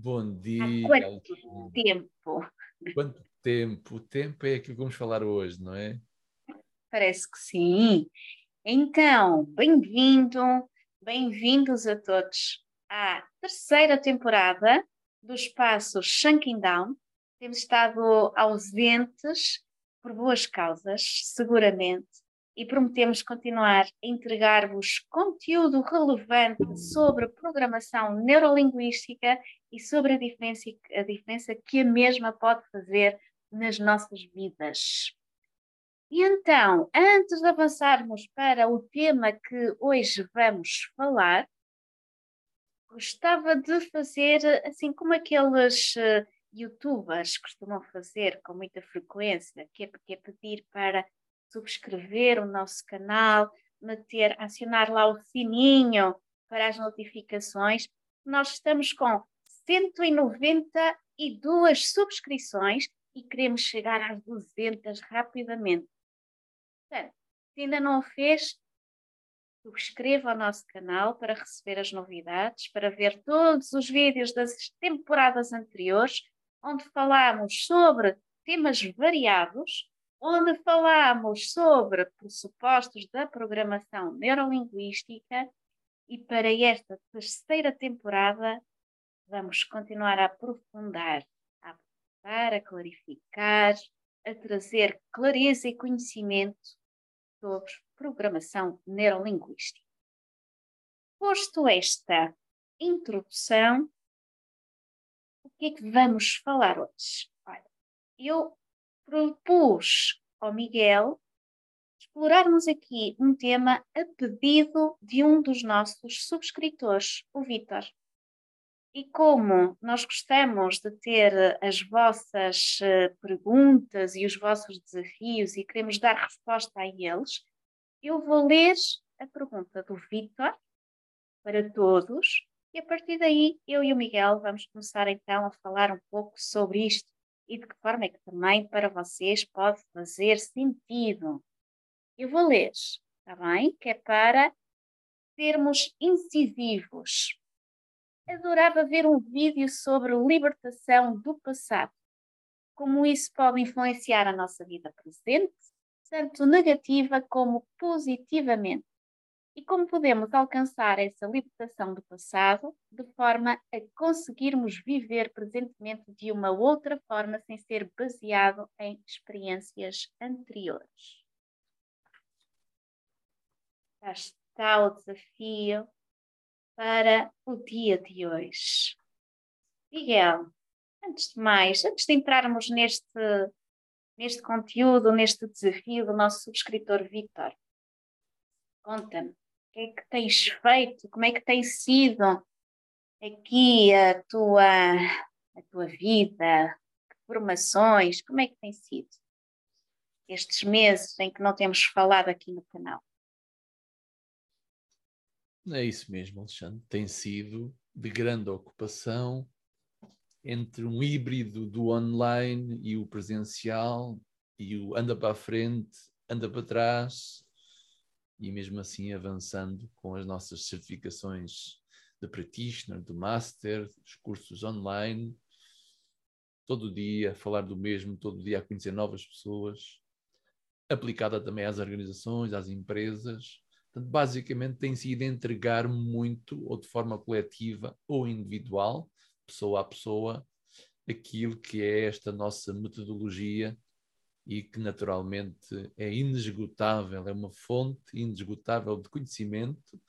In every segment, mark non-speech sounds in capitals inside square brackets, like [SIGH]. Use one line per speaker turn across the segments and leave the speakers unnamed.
Bom dia.
Há quanto tempo?
Quanto tempo? O tempo é aquilo que vamos falar hoje, não é?
Parece que sim. Então, bem-vindo, bem-vindos a todos à terceira temporada do espaço Shanking Down. Temos estado ausentes por boas causas, seguramente, e prometemos continuar a entregar-vos conteúdo relevante sobre programação neurolinguística e sobre a diferença, a diferença que a mesma pode fazer nas nossas vidas. E então, antes de avançarmos para o tema que hoje vamos falar, gostava de fazer assim como aqueles uh, youtubers costumam fazer com muita frequência, que é, que é pedir para subscrever o nosso canal, meter, acionar lá o sininho para as notificações. Nós estamos com 192 subscrições e queremos chegar às 200 rapidamente. Portanto, se ainda não o fez, subscreva o nosso canal para receber as novidades, para ver todos os vídeos das temporadas anteriores, onde falamos sobre temas variados onde falamos sobre pressupostos da programação neurolinguística e para esta terceira temporada vamos continuar a aprofundar, a aprofundar, a clarificar, a trazer clareza e conhecimento sobre programação neurolinguística. Posto esta introdução, o que é que vamos falar hoje? Olha, eu propus ao Miguel explorarmos aqui um tema a pedido de um dos nossos subscritores, o Vitor. E como nós gostamos de ter as vossas eh, perguntas e os vossos desafios e queremos dar resposta a eles, eu vou ler a pergunta do Vitor para todos e a partir daí eu e o Miguel vamos começar então a falar um pouco sobre isto e de que forma é que também para vocês pode fazer sentido. Eu vou ler, está bem? Que é para sermos incisivos. Adorava ver um vídeo sobre libertação do passado. Como isso pode influenciar a nossa vida presente, tanto negativa como positivamente e como podemos alcançar essa libertação do passado de forma a conseguirmos viver presentemente de uma outra forma sem ser baseado em experiências anteriores. Já está o desafio para o dia de hoje. Miguel, antes de mais, antes de entrarmos neste, neste conteúdo, neste desafio do nosso subscritor Vitor, conta-me que é que tens feito? Como é que tem sido aqui a tua, a tua vida? Que formações? Como é que tem sido estes meses em que não temos falado aqui no canal?
É isso mesmo, Alexandre. Tem sido de grande ocupação entre um híbrido do online e o presencial, e o anda para a frente, anda para trás, e mesmo assim avançando com as nossas certificações de practitioner, de master, os cursos online, todo dia a falar do mesmo, todo dia a conhecer novas pessoas, aplicada também às organizações, às empresas. Portanto, basicamente tem sido entregar muito, ou de forma coletiva ou individual, pessoa a pessoa, aquilo que é esta nossa metodologia e que naturalmente é inesgotável, é uma fonte inesgotável de conhecimento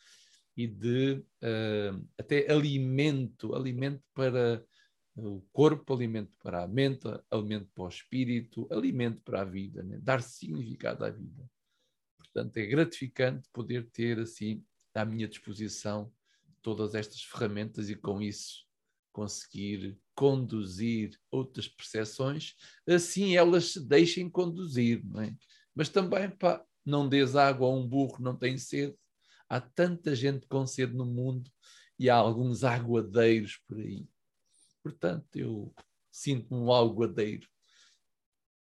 e de uh, até alimento, alimento para o corpo, alimento para a mente, alimento para o espírito, alimento para a vida, né? dar significado à vida. Portanto, é gratificante poder ter assim à minha disposição todas estas ferramentas e com isso conseguir conduzir outras percepções, assim elas se deixem conduzir, não é? Mas também, pá, não des água a um burro, não tem sede. Há tanta gente com sede no mundo e há alguns aguadeiros por aí. Portanto, eu sinto-me um aguadeiro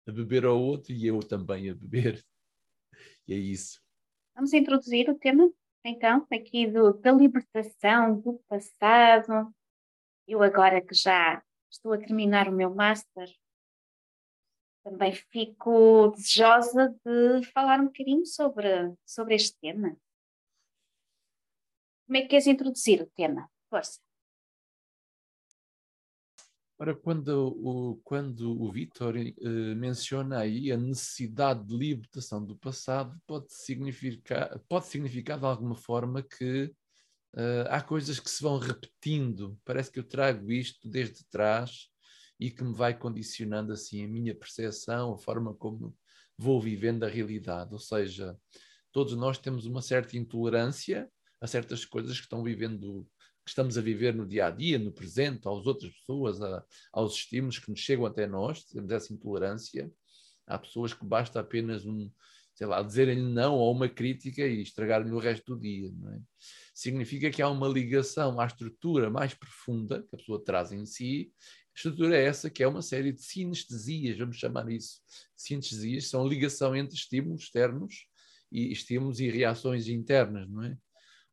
a beber ao outro e eu também a beber. E é isso.
Vamos introduzir o tema, então, aqui do, da libertação do passado. Eu agora que já estou a terminar o meu Master, também fico desejosa de falar um bocadinho sobre, sobre este tema. Como é que queres introduzir o tema? Força.
Ora, quando o, quando o Vitor uh, menciona aí a necessidade de libertação do passado, pode significar, pode significar de alguma forma que uh, há coisas que se vão repetindo. Parece que eu trago isto desde trás e que me vai condicionando assim a minha percepção, a forma como vou vivendo a realidade. Ou seja, todos nós temos uma certa intolerância a certas coisas que estão vivendo que estamos a viver no dia a dia, no presente, às outras pessoas, a, aos estímulos que nos chegam até nós, temos essa intolerância. Há pessoas que basta apenas um, sei lá, dizerem-lhe não ou uma crítica e estragar-lhe o resto do dia. É? Significa que há uma ligação à estrutura mais profunda que a pessoa traz em si. A estrutura é essa que é uma série de sinestesias, vamos chamar isso. Sinestesias são a ligação entre estímulos externos e estímulos e reações internas, não é?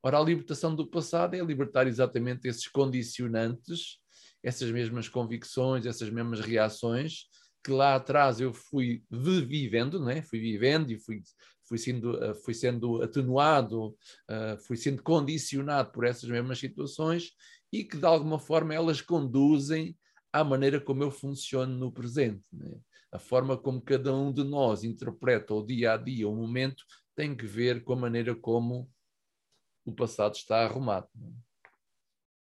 Ora, a libertação do passado é libertar exatamente esses condicionantes, essas mesmas convicções, essas mesmas reações que lá atrás eu fui vivendo, não é? fui vivendo e fui, fui, sendo, eh, fui sendo atenuado, uh, fui sendo condicionado por essas mesmas situações e que de alguma forma elas conduzem à maneira como eu funciono no presente. É? A forma como cada um de nós interpreta o dia a dia, o momento, tem que ver com a maneira como o passado está arrumado.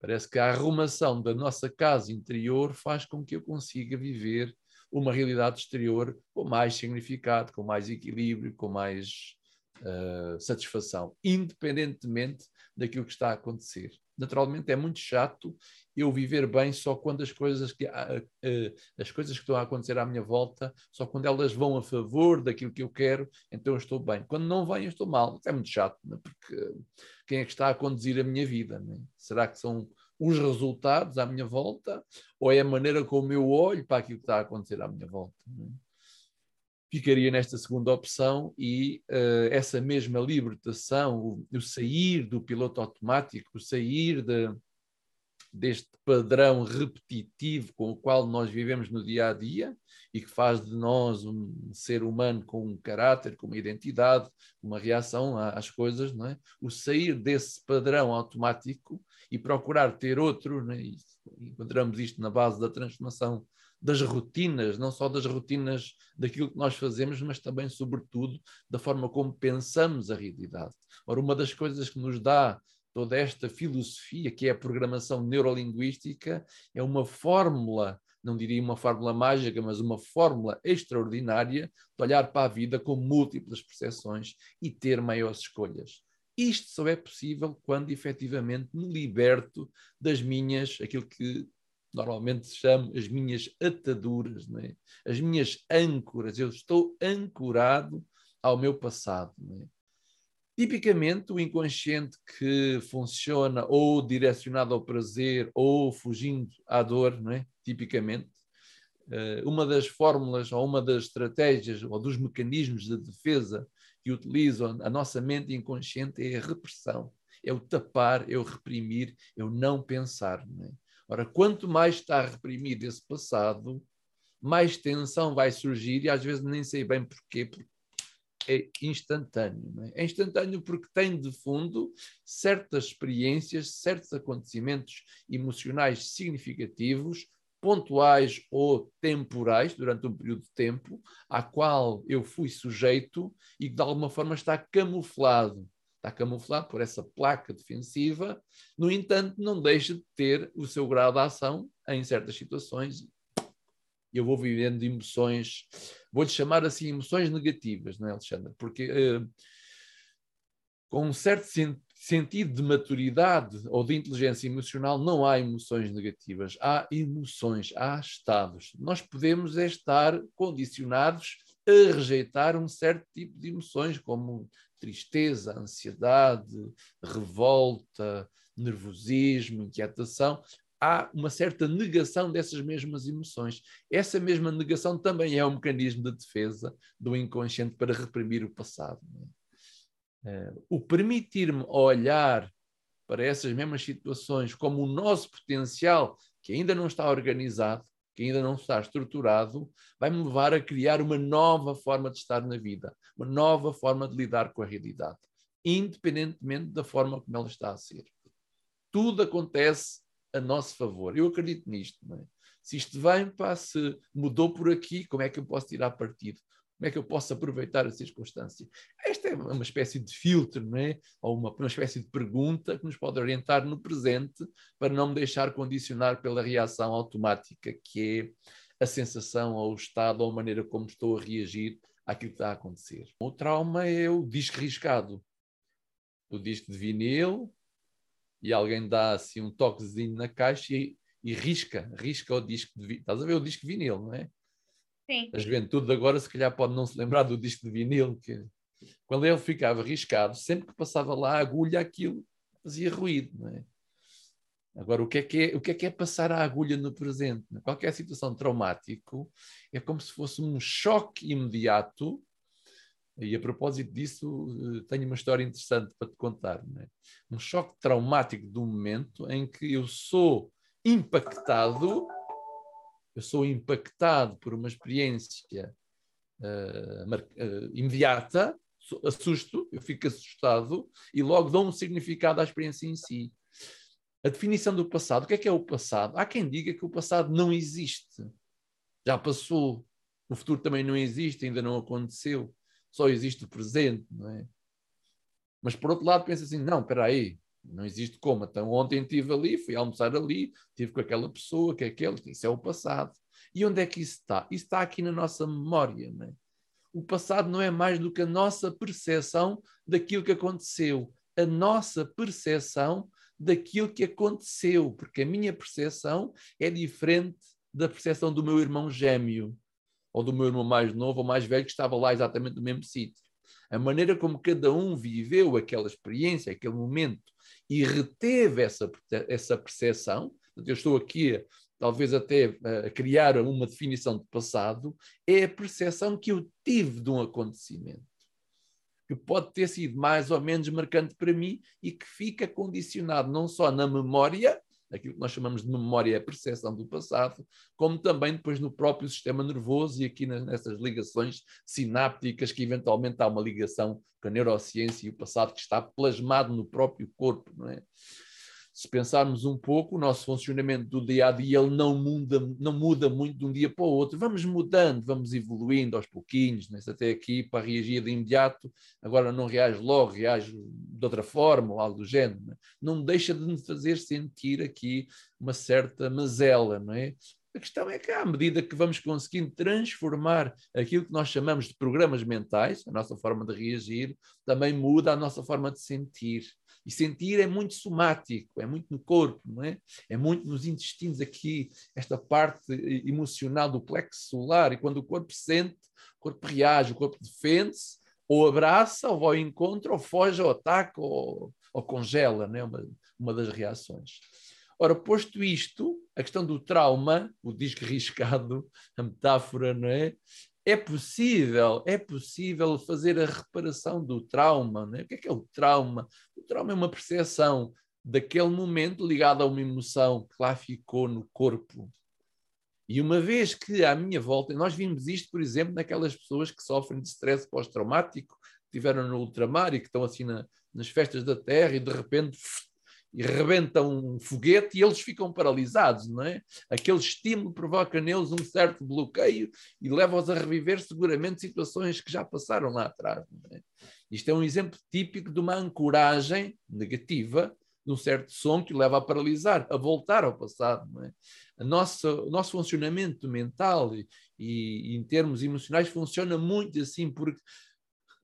Parece que a arrumação da nossa casa interior faz com que eu consiga viver uma realidade exterior com mais significado, com mais equilíbrio, com mais uh, satisfação, independentemente daquilo que está a acontecer. Naturalmente é muito chato eu viver bem só quando as coisas que, uh, as coisas que estão a acontecer à minha volta, só quando elas vão a favor daquilo que eu quero, então eu estou bem. Quando não vêm, eu estou mal. É muito chato, né? porque quem é que está a conduzir a minha vida? Né? Será que são os resultados à minha volta ou é a maneira como eu olho para aquilo que está a acontecer à minha volta? Né? Ficaria nesta segunda opção e uh, essa mesma libertação, o, o, sair do piloto automático, o sair de, deste padrão repetitivo com o qual nós vivemos no dia a dia e que faz de nós um ser humano com um caráter, com uma identidade, uma reação às coisas, não é? O sair desse padrão automático e procurar ter outro, é? encontramos isto na base da transformação das rotinas, não só das rotinas daquilo que nós fazemos, mas também, sobretudo, da forma como pensamos a realidade. Ora, uma das coisas que nos dá toda esta filosofia, que é a programação neurolinguística, é uma fórmula, não diria uma fórmula mágica, mas uma fórmula extraordinária de olhar para a vida com múltiplas percepções e ter maiores escolhas. Isto só é possível quando efetivamente me liberto das minhas, aquilo que normalmente chamo as minhas ataduras, é? as minhas âncoras. Eu estou ancorado ao meu passado. É? Tipicamente, o inconsciente que funciona ou direcionado ao prazer ou fugindo à dor, é? tipicamente, eh, uma das fórmulas ou uma das estratégias ou dos mecanismos de defesa que utilizam a nossa mente inconsciente é a repressão, é o tapar, é o reprimir, é o não pensar. Não é? Ora, quanto mais está reprimido esse passado, mais tensão vai surgir e às vezes nem sei bem porquê, porque é instantâneo. É? é? instantâneo porque tem de fundo certas experiências, certos acontecimentos emocionais significativos, pontuais ou temporais, durante um período de tempo, a qual eu fui sujeito e que de alguma forma está camuflado. Está camuflado por essa placa defensiva, no entanto, não deixa de ter o seu grau de ação em certas situações eu vou vivendo emoções, vou-lhe chamar assim emoções negativas, não é, Alexandre? Porque uh, com um certo sentido de maturidade ou de inteligência emocional, não há emoções negativas, há emoções, há estados. Nós podemos é estar condicionados a rejeitar um certo tipo de emoções, como tristeza, ansiedade, revolta, nervosismo, inquietação. Há uma certa negação dessas mesmas emoções. Essa mesma negação também é um mecanismo de defesa do inconsciente para reprimir o passado. É, o permitir-me olhar para essas mesmas situações como o nosso potencial, que ainda não está organizado, que ainda não está estruturado, vai-me levar a criar uma nova forma de estar na vida, uma nova forma de lidar com a realidade, independentemente da forma como ela está a ser. Tudo acontece a nosso favor. Eu acredito nisto. É? Se isto vem, pá, se mudou por aqui, como é que eu posso tirar partido? Como é que eu posso aproveitar a circunstância? Esta é uma espécie de filtro, não é? Ou uma, uma espécie de pergunta que nos pode orientar no presente para não me deixar condicionar pela reação automática, que é a sensação ou o estado ou a maneira como estou a reagir àquilo que está a acontecer. O trauma é o disco riscado. O disco de vinil, e alguém dá assim um toquezinho na caixa e, e risca, risca o disco de vinil. Estás a ver o disco de vinil, não é?
Sim.
A juventude agora, se calhar, pode não se lembrar do disco de vinil, que quando ele ficava riscado, sempre que passava lá a agulha, aquilo fazia ruído, é? Agora, o que é que é, o que é, que é passar a agulha no presente? Qualquer situação traumático é como se fosse um choque imediato. E a propósito disso, eh, tenho uma história interessante para te contar. É? Um choque traumático do momento em que eu sou impactado eu sou impactado por uma experiência uh, imediata, assusto, eu fico assustado e logo dou um significado à experiência em si. A definição do passado, o que é que é o passado? Há quem diga que o passado não existe, já passou, o futuro também não existe, ainda não aconteceu, só existe o presente, não é? Mas por outro lado pensa assim, não, espera aí, não existe como. Então, ontem estive ali, fui almoçar ali, estive com aquela pessoa, que é aquele, isso é o passado. E onde é que isso está? Isso está aqui na nossa memória. Não é? O passado não é mais do que a nossa percepção daquilo que aconteceu. A nossa percepção daquilo que aconteceu, porque a minha percepção é diferente da percepção do meu irmão gêmeo, ou do meu irmão mais novo ou mais velho, que estava lá exatamente no mesmo sítio. A maneira como cada um viveu aquela experiência, aquele momento, e reteve essa, essa percepção, eu estou aqui talvez até a criar uma definição de passado, é a percepção que eu tive de um acontecimento, que pode ter sido mais ou menos marcante para mim e que fica condicionado não só na memória, aquilo que nós chamamos de memória é a percepção do passado, como também depois no próprio sistema nervoso e aqui nessas ligações sinápticas, que eventualmente há uma ligação com a neurociência e o passado que está plasmado no próprio corpo, não é? Se pensarmos um pouco, o nosso funcionamento do dia a dia ele não muda, não muda muito de um dia para o outro. Vamos mudando, vamos evoluindo aos pouquinhos, né? até aqui para reagir de imediato, agora não reage logo, reage de outra forma ou algo do género. Né? Não deixa de nos fazer sentir aqui uma certa mazela, não é? A questão é que, à medida que vamos conseguindo transformar aquilo que nós chamamos de programas mentais, a nossa forma de reagir, também muda a nossa forma de sentir. E sentir é muito somático, é muito no corpo, não é? É muito nos intestinos aqui, esta parte emocional do plexo solar. E quando o corpo sente, o corpo reage, o corpo defende-se, ou abraça, ou vai ao encontro, ou foge, ou ataca, ou, ou congela, não é? Uma, uma das reações. Ora, posto isto, a questão do trauma, o disco riscado, a metáfora, não é? É possível, é possível fazer a reparação do trauma. Não é? O que é que é o trauma? O trauma é uma percepção daquele momento ligada a uma emoção que lá ficou no corpo. E uma vez que à minha volta, nós vimos isto, por exemplo, naquelas pessoas que sofrem de stress pós-traumático, que estiveram no ultramar e que estão assim na, nas festas da terra e de repente e rebentam um foguete e eles ficam paralisados, não é? Aquele estímulo provoca neles um certo bloqueio e leva-os a reviver seguramente situações que já passaram lá atrás. É? Isto é um exemplo típico de uma ancoragem negativa de um certo som que leva a paralisar, a voltar ao passado. Não é? a nossa, o nosso funcionamento mental e, e em termos emocionais funciona muito assim, porque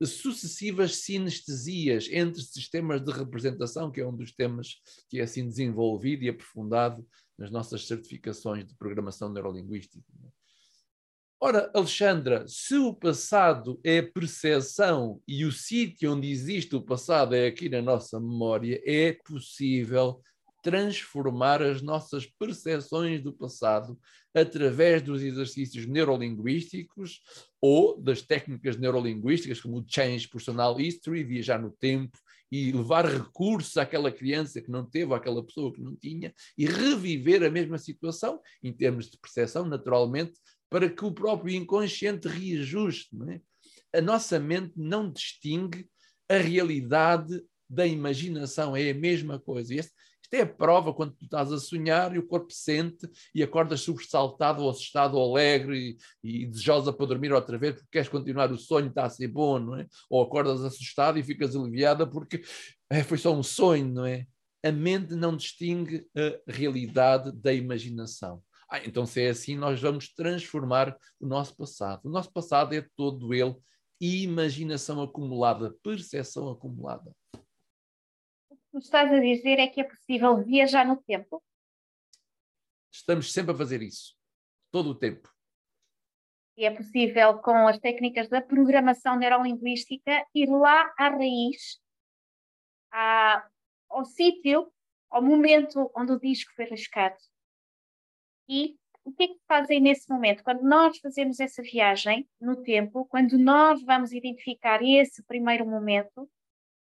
sucessivas sinestesias entre sistemas de representação, que é um dos temas que é assim desenvolvido e aprofundado nas nossas certificações de programação neurolinguística. Ora, Alexandra, se o passado é percepção e o sítio onde existe o passado é aqui na nossa memória, é possível transformar as nossas percepções do passado através dos exercícios neurolinguísticos ou das técnicas neurolinguísticas, como o Change Personal History, viajar no tempo e levar recursos àquela criança que não teve, àquela pessoa que não tinha, e reviver a mesma situação, em termos de percepção, naturalmente, para que o próprio inconsciente reajuste. É? A nossa mente não distingue a realidade da imaginação, é a mesma coisa. Este, isto é a prova quando tu estás a sonhar e o corpo sente e acordas sobressaltado ou assustado ou alegre e, e desejosa para dormir outra vez porque queres continuar o sonho, está a ser bom, não é? Ou acordas assustado e ficas aliviada porque é, foi só um sonho, não é? A mente não distingue a realidade da imaginação. Ah, então, se é assim, nós vamos transformar o nosso passado. O nosso passado é todo ele imaginação acumulada, percepção acumulada.
Tu estás a dizer é que é possível viajar no tempo?
Estamos sempre a fazer isso, todo o tempo.
E é possível, com as técnicas da programação neurolinguística, ir lá à raiz, à, ao sítio, ao momento onde o disco foi rascado e o que é que fazem nesse momento? Quando nós fazemos essa viagem no tempo, quando nós vamos identificar esse primeiro momento,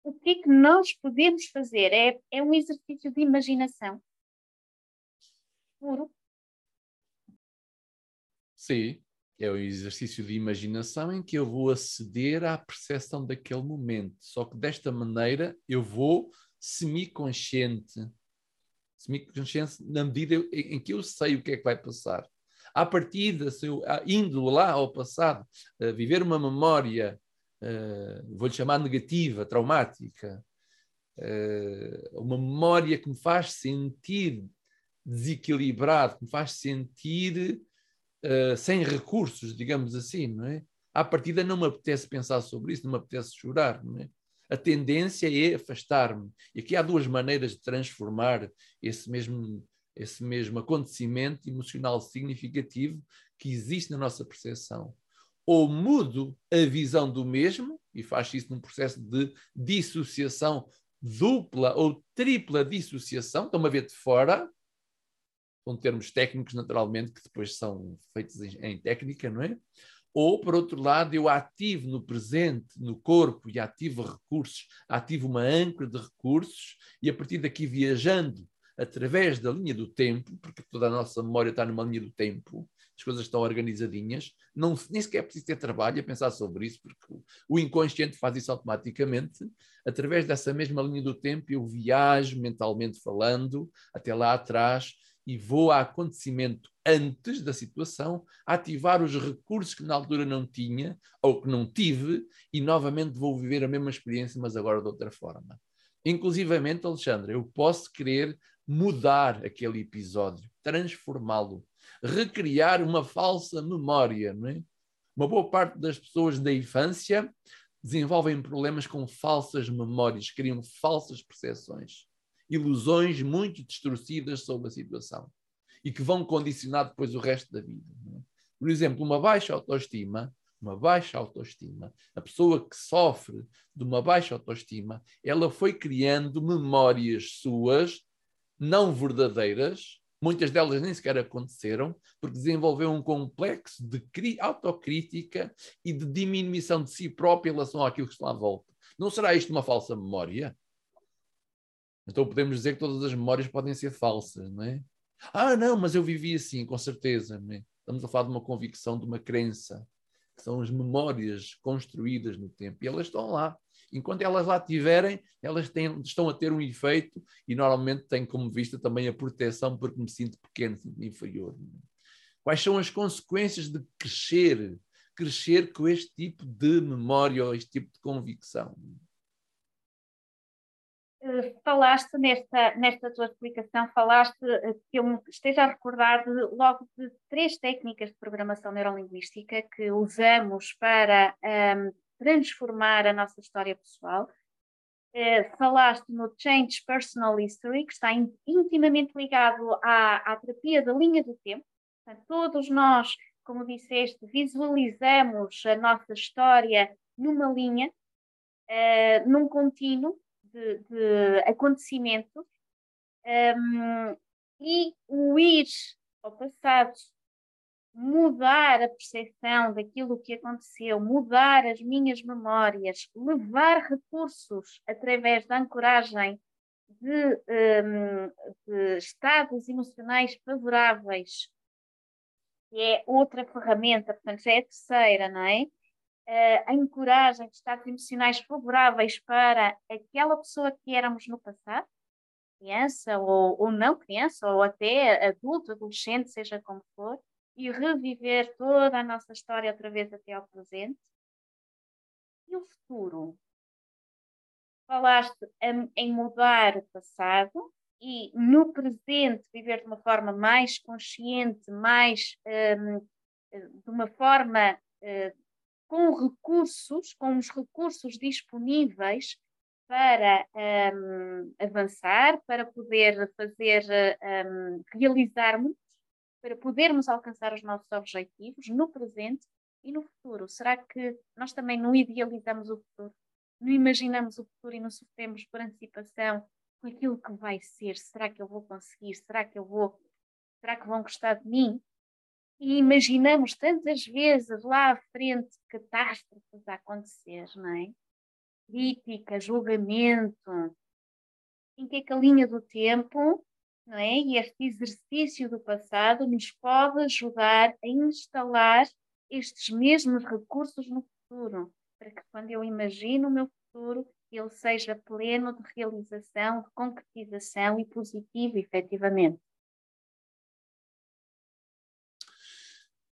o que é que nós podemos fazer? É, é um exercício de imaginação puro.
Sim, é um exercício de imaginação em que eu vou aceder à percepção daquele momento. Só que desta maneira eu vou semiconsciente semi-consciência na medida em que eu sei o que é que vai passar. À partida, se eu, indo lá ao passado, viver uma memória, vou-lhe chamar negativa, traumática, uh, uma memória que me faz sentir desequilibrado, que me faz sentir sem recursos, digamos assim, não é? À partida não me apetece pensar sobre isso, não me apetece chorar, não é? a tendência é afastar-me. E aqui há duas maneiras de transformar esse mesmo, esse mesmo acontecimento emocional significativo que existe na nossa percepção. Ou mudo a visão do mesmo, e faz isso num processo de dissociação dupla ou tripla dissociação, estão a ver de fora, com termos técnicos, naturalmente, que depois são feitos em, em técnica, não é? Ou, por outro lado, eu ativo no presente, no corpo, e ativo recursos, ativo uma âncora de recursos, e a partir daqui viajando através da linha do tempo, porque toda a nossa memória está numa linha do tempo, as coisas estão organizadinhas, não, nem sequer é preciso ter trabalho a pensar sobre isso, porque o inconsciente faz isso automaticamente. Através dessa mesma linha do tempo, eu viajo mentalmente falando até lá atrás e vou a acontecimento antes da situação, ativar os recursos que na altura não tinha ou que não tive e novamente vou viver a mesma experiência, mas agora de outra forma. Inclusivamente, Alexandre, eu posso querer mudar aquele episódio, transformá-lo, recriar uma falsa memória, não é? Uma boa parte das pessoas da infância desenvolvem problemas com falsas memórias, criam falsas percepções ilusões muito distorcidas sobre a situação e que vão condicionar depois o resto da vida. É? Por exemplo, uma baixa autoestima, uma baixa autoestima, a pessoa que sofre de uma baixa autoestima, ela foi criando memórias suas não verdadeiras, muitas delas nem sequer aconteceram, porque desenvolveu um complexo de autocrítica e de diminuição de si própria em relação àquilo que está à volta. Não será isto uma falsa memória? Então podemos dizer que todas as memórias podem ser falsas, não é? Ah, não, mas eu vivi assim, com certeza. É? Estamos a falar de uma convicção, de uma crença, que são as memórias construídas no tempo, e elas estão lá. Enquanto elas lá estiverem, elas têm, estão a ter um efeito e normalmente têm como vista também a proteção porque me sinto pequeno, inferior. Quais são as consequências de crescer, crescer com este tipo de memória ou este tipo de convicção?
Eh, falaste nesta, nesta tua explicação, falaste eh, que eu esteja a recordar de, logo de três técnicas de programação neurolinguística que usamos para um, ehm, transformar a nossa história pessoal. Uh, falaste no Change Personal History, que está in, intimamente ligado à, à terapia da linha do tempo. Portanto, todos nós, como disseste, visualizamos a nossa história numa linha, uh, num contínuo de, de acontecimentos. Um, e o ir ao passado mudar a percepção daquilo que aconteceu, mudar as minhas memórias, levar recursos através da ancoragem de, um, de estados emocionais favoráveis, que é outra ferramenta, portanto, já é a terceira, não é? Uh, a ancoragem de estados emocionais favoráveis para aquela pessoa que éramos no passado, criança ou, ou não criança, ou até adulto, adolescente, seja como for, e reviver toda a nossa história outra vez até ao presente. E o futuro? Falaste em mudar o passado e no presente viver de uma forma mais consciente, mais um, de uma forma uh, com recursos, com os recursos disponíveis para um, avançar, para poder fazer, um, realizarmos para podermos alcançar os nossos objetivos no presente e no futuro? Será que nós também não idealizamos o futuro? Não imaginamos o futuro e não sofremos por antecipação com aquilo que vai ser? Será que eu vou conseguir? Será que eu vou? Será que vão gostar de mim? E imaginamos tantas vezes lá à frente catástrofes a acontecer, não é? Crítica, julgamento, em que é que a linha do tempo não é? E este exercício do passado nos pode ajudar a instalar estes mesmos recursos no futuro, para que quando eu imagino o meu futuro, ele seja pleno de realização, de concretização e positivo, efetivamente.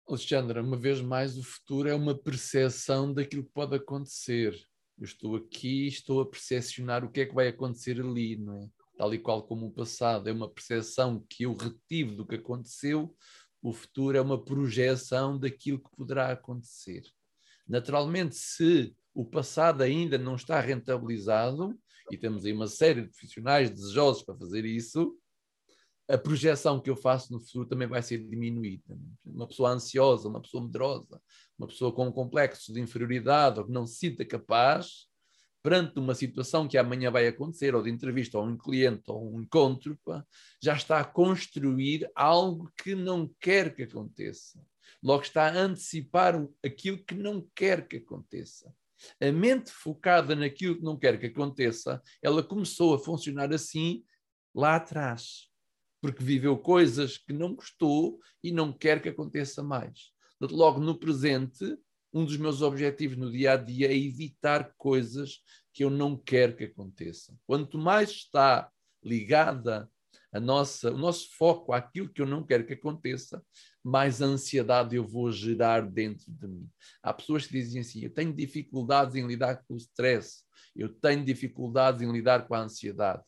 Alexandra, uma vez mais, o futuro é uma percepção daquilo que pode acontecer. Eu estou aqui, estou a percepcionar o que é que vai acontecer ali, não é? Tal e qual como o passado é uma percepção que eu retive do que aconteceu, o futuro é uma projeção daquilo que poderá acontecer. Naturalmente, se o passado ainda não está rentabilizado, e temos aí uma série de profissionais desejosos para fazer isso, a projeção que eu faço no futuro também vai ser diminuída. Uma pessoa ansiosa, uma pessoa medrosa, uma pessoa com um complexo de inferioridade ou que não se sinta capaz, perante uma situação que amanhã vai acontecer, ou de entrevista, ou um cliente, ou um encontro, pá, já está a construir algo que não quer que aconteça. Logo está a antecipar aquilo que não quer que aconteça. A mente focada naquilo que não quer que aconteça, ela começou a funcionar assim lá atrás, porque viveu coisas que não gostou e não quer que aconteça mais. Logo no presente, um dos meus objetivos no dia a dia é evitar coisas que eu não quero que aconteçam. Quanto mais está ligada a nossa, o nosso foco àquilo que eu não quero que aconteça, mais ansiedade eu vou gerar dentro de mim. Há pessoas que dizem assim: eu tenho dificuldades em lidar com o stress, eu tenho dificuldades em lidar com a ansiedade.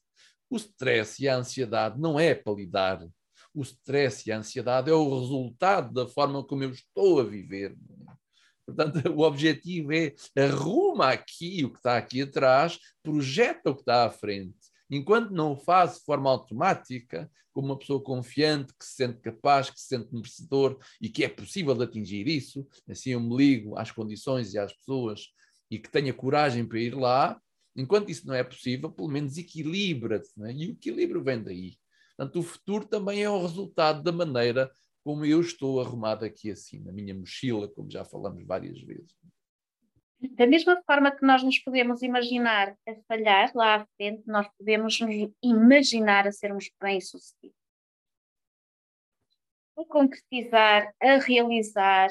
O stress e a ansiedade não é para lidar. O stress e a ansiedade é o resultado da forma como eu estou a viver. Portanto, [LAUGHS] o objetivo é arruma aqui o que está aqui atrás, projeta o que está à frente. Enquanto não o faz de forma automática, como uma pessoa confiante, que se sente capaz, que se sente merecedor e que é possível atingir isso, assim eu me ligo às condições e às pessoas e que tenha coragem para ir lá, enquanto isso não é possível, pelo menos equilibra-te. É? E o equilíbrio vem daí. Portanto, o futuro também é o resultado da maneira como eu estou arrumado aqui assim, na minha mochila, como já falamos várias vezes.
Da mesma forma que nós nos podemos imaginar a falhar lá à frente, nós podemos nos imaginar a sermos bem-sucedidos. A concretizar, a realizar.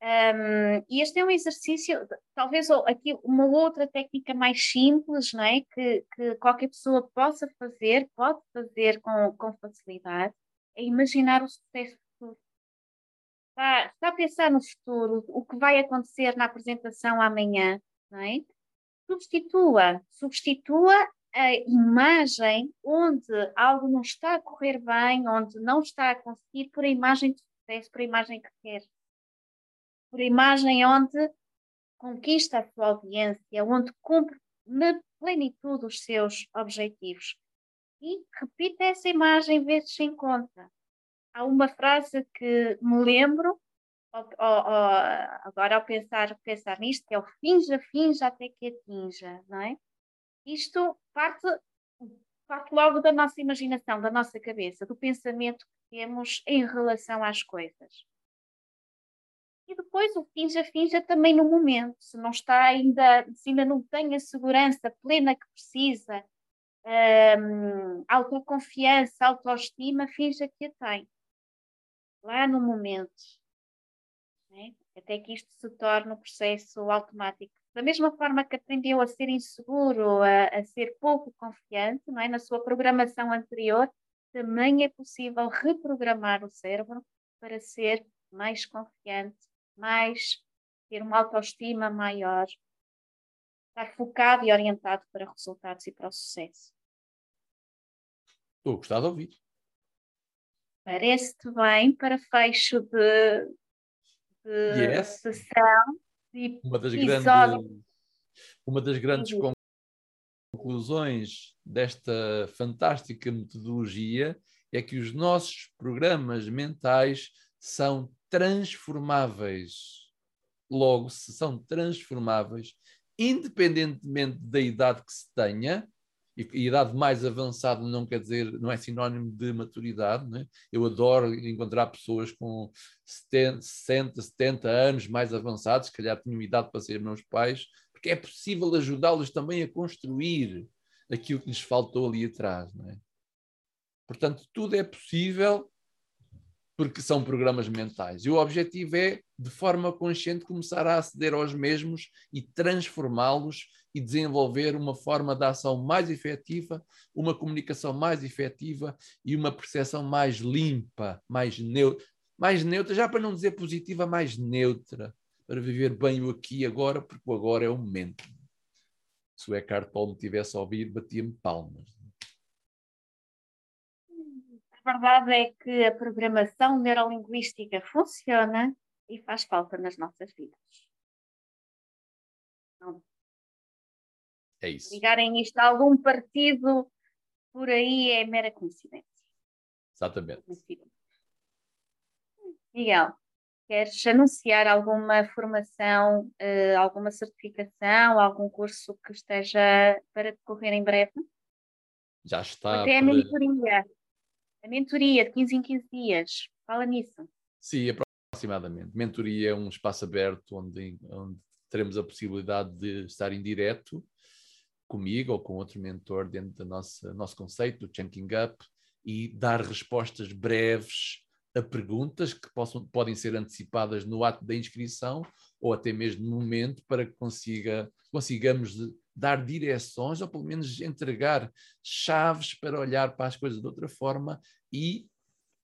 Um, e este é um exercício, talvez aqui uma outra técnica mais simples, não é? Que, que qualquer pessoa possa fazer, pode fazer com, com facilidade, é imaginar o sucesso está, está a pensar no futuro, o que vai acontecer na apresentação amanhã, não é? Substitua, substitua a imagem onde algo não está a correr bem, onde não está a conseguir, por a imagem de sucesso, por a imagem que quer. Por a imagem onde conquista a sua audiência, onde cumpre na plenitude os seus objetivos. E repita essa imagem vezes sem conta. Há uma frase que me lembro, agora ao pensar, pensar nisto, que é o finja, finja até que atinja, não é? Isto parte, parte logo da nossa imaginação, da nossa cabeça, do pensamento que temos em relação às coisas. E depois o finja, finja também no momento, se não está ainda, se ainda não tem a segurança plena que precisa, um, autoconfiança, autoestima, finja que a tem. Lá no momento. Né? Até que isto se torne um processo automático. Da mesma forma que aprendeu a ser inseguro, a, a ser pouco confiante, não é? na sua programação anterior, também é possível reprogramar o cérebro para ser mais confiante, mais, ter uma autoestima maior, estar focado e orientado para resultados e para o sucesso.
Estou a gostar de ouvir.
Parece-te bem para fecho de, de yes. sessão
e uma das grandes uma das grandes conclusões desta fantástica metodologia é que os nossos programas mentais são transformáveis. Logo, se são transformáveis, independentemente da idade que se tenha, e, idade mais avançada não quer dizer, não é sinónimo de maturidade. Né? Eu adoro encontrar pessoas com 70, 60, 70 anos mais avançados, se calhar tinham idade para ser meus pais, porque é possível ajudá-los também a construir aquilo que lhes faltou ali atrás. É? Portanto, tudo é possível porque são programas mentais. E o objetivo é, de forma consciente, começar a aceder aos mesmos e transformá-los e desenvolver uma forma de ação mais efetiva, uma comunicação mais efetiva e uma percepção mais limpa, mais neutra, mais neutra, já para não dizer positiva, mais neutra, para viver bem o aqui e agora, porque o agora é o momento. Se o Eckhart Tolle me tivesse a ouvir, batia-me palmas
verdade é que a programação neurolinguística funciona e faz falta nas nossas vidas. Não.
É isso.
Ligarem isto a algum partido por aí é mera coincidência.
Exatamente.
Miguel, queres anunciar alguma formação, uh, alguma certificação, algum curso que esteja para decorrer em breve?
Já está.
Até para... a mentoria. Mentoria de 15 em 15 dias, fala nisso.
Sim, aproximadamente. Mentoria é um espaço aberto onde, onde teremos a possibilidade de estar em direto comigo ou com outro mentor dentro do nosso, nosso conceito, do Chunking Up, e dar respostas breves a perguntas que possam, podem ser antecipadas no ato da inscrição ou até mesmo no momento para que consiga, consigamos dar direções ou pelo menos entregar chaves para olhar para as coisas de outra forma e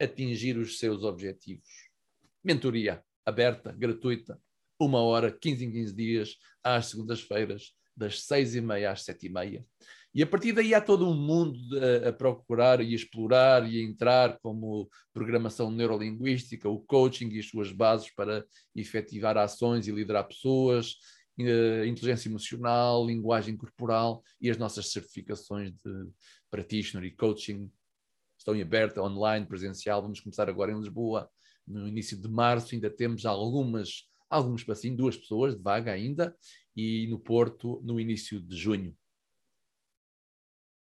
atingir os seus objetivos. Mentoria aberta, gratuita, uma hora, 15 em 15 dias, às segundas-feiras, das seis e meia às sete e meia. E a partir daí há todo um mundo a, a, procurar e explorar e a entrar, como programação neurolinguística, o coaching e as suas bases para efetivar ações e liderar pessoas, uh, inteligência emocional, linguagem corporal e as nossas certificações de practitioner e coaching estão em aberta, online, presencial. Vamos começar agora em Lisboa, no início de março. Ainda temos algumas, alguns espacinho, duas pessoas de vaga ainda, e no Porto, no início de junho.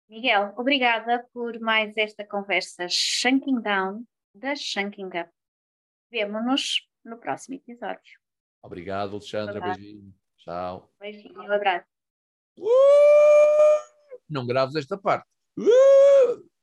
Miguel, obrigada por mais esta conversa Shanking Down da Shanking Up. Vemo-nos no próximo episódio.
Obrigado, Alexandra. Beijinho. Tchau.
Beijinho, um abraço.
Uh! Não graves esta parte. Uh!